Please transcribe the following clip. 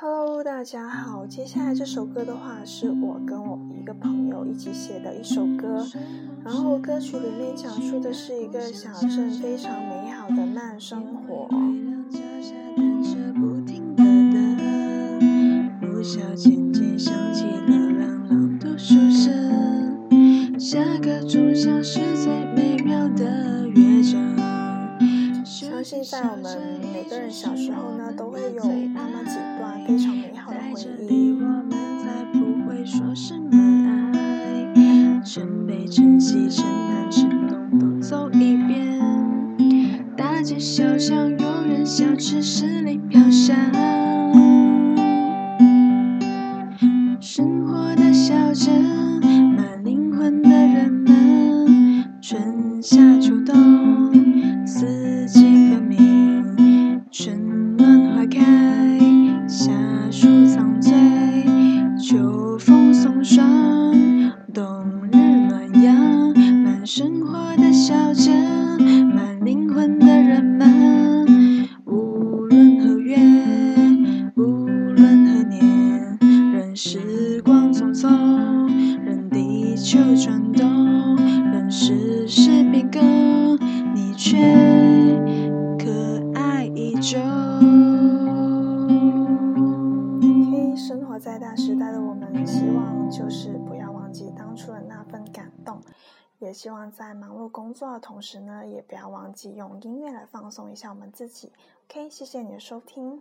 Hello，大家好。接下来这首歌的话，是我跟我一个朋友一起写的一首歌。然后歌曲里面讲述的是一个小镇非常美好的慢生活。相信在我们每个人小时候呢，都会有那么几悲成喜成难成浓都走一遍，大街小巷有人小，吃十里飘香。生活的小镇，满灵魂的人们，春夏秋冬，四季分明，春暖花开，夏树苍翠，秋风送爽，冬。时光匆匆，任地球转动，任世事变更，你却可爱依旧。生活在大时代的我们，希望就是不要忘记当初的那份感动。也希望在忙碌工作的同时呢，也不要忘记用音乐来放松一下我们自己。OK，谢谢你的收听。